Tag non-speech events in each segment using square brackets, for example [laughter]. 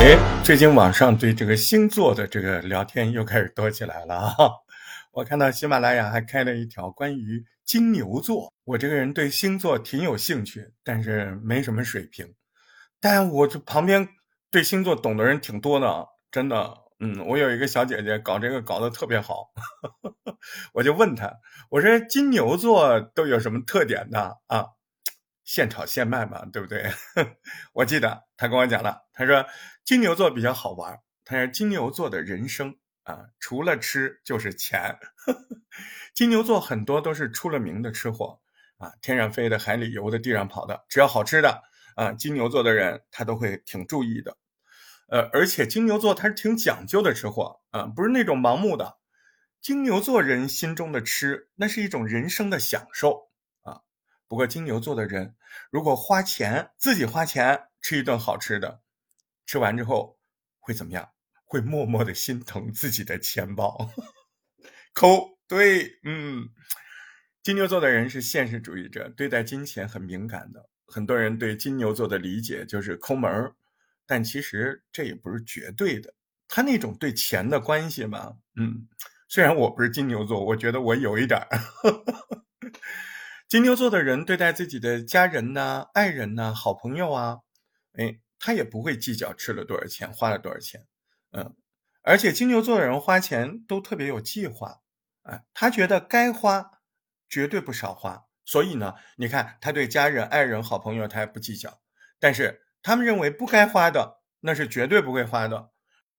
哎，最近网上对这个星座的这个聊天又开始多起来了啊！[laughs] 我看到喜马拉雅还开了一条关于金牛座。我这个人对星座挺有兴趣，但是没什么水平。但我这旁边对星座懂的人挺多的，真的。嗯，我有一个小姐姐搞这个搞得特别好，[laughs] 我就问她，我说金牛座都有什么特点呢？啊？现炒现卖嘛，对不对？[laughs] 我记得他跟我讲了，他说金牛座比较好玩。他说金牛座的人生啊，除了吃就是钱。[laughs] 金牛座很多都是出了名的吃货啊，天上飞的、海里游的、地上跑的，只要好吃的啊，金牛座的人他都会挺注意的。呃，而且金牛座他是挺讲究的吃货啊，不是那种盲目的。金牛座人心中的吃，那是一种人生的享受啊。不过金牛座的人，如果花钱自己花钱吃一顿好吃的，吃完之后会怎么样？会默默的心疼自己的钱包，[laughs] 抠。对，嗯，金牛座的人是现实主义者，对待金钱很敏感的。很多人对金牛座的理解就是抠门儿，但其实这也不是绝对的。他那种对钱的关系嘛，嗯，虽然我不是金牛座，我觉得我有一点儿。[laughs] 金牛座的人对待自己的家人呐、爱人呐、好朋友啊，哎，他也不会计较吃了多少钱、花了多少钱，嗯，而且金牛座的人花钱都特别有计划，哎，他觉得该花绝对不少花，所以呢，你看他对家人、爱人、好朋友他也不计较，但是他们认为不该花的那是绝对不会花的，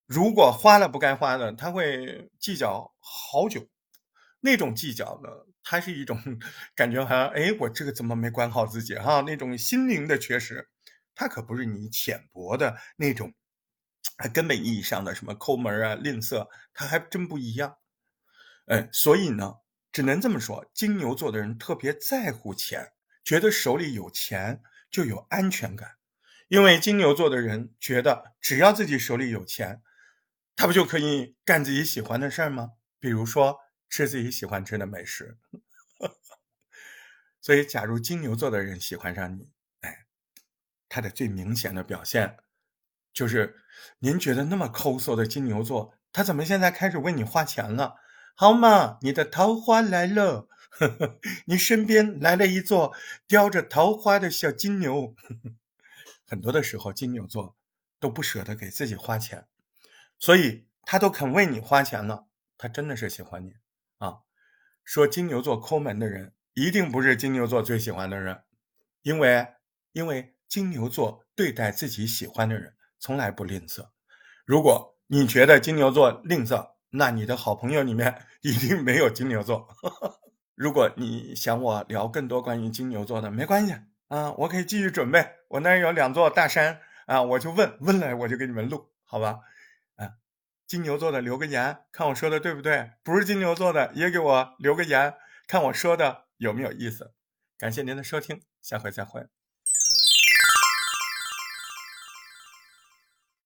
如果花了不该花的，他会计较好久，那种计较呢。它是一种 [laughs] 感觉，好像哎，我这个怎么没管好自己哈？那种心灵的缺失，它可不是你浅薄的那种，根本意义上的什么抠门啊、吝啬，它还真不一样。哎，所以呢，只能这么说，金牛座的人特别在乎钱，觉得手里有钱就有安全感，因为金牛座的人觉得，只要自己手里有钱，他不就可以干自己喜欢的事儿吗？比如说。吃自己喜欢吃的美食，[laughs] 所以，假如金牛座的人喜欢上你，哎，他的最明显的表现就是，您觉得那么抠搜的金牛座，他怎么现在开始为你花钱了？好嘛，你的桃花来了，呵 [laughs] 呵你身边来了一座叼着桃花的小金牛。呵呵很多的时候，金牛座都不舍得给自己花钱，所以他都肯为你花钱了，他真的是喜欢你。啊，说金牛座抠门的人，一定不是金牛座最喜欢的人，因为因为金牛座对待自己喜欢的人从来不吝啬。如果你觉得金牛座吝啬，那你的好朋友里面一定没有金牛座。[laughs] 如果你想我聊更多关于金牛座的，没关系啊，我可以继续准备。我那儿有两座大山啊，我就问问来，我就给你们录，好吧？啊金牛座的留个言，看我说的对不对？不是金牛座的也给我留个言，看我说的有没有意思。感谢您的收听，下回再会。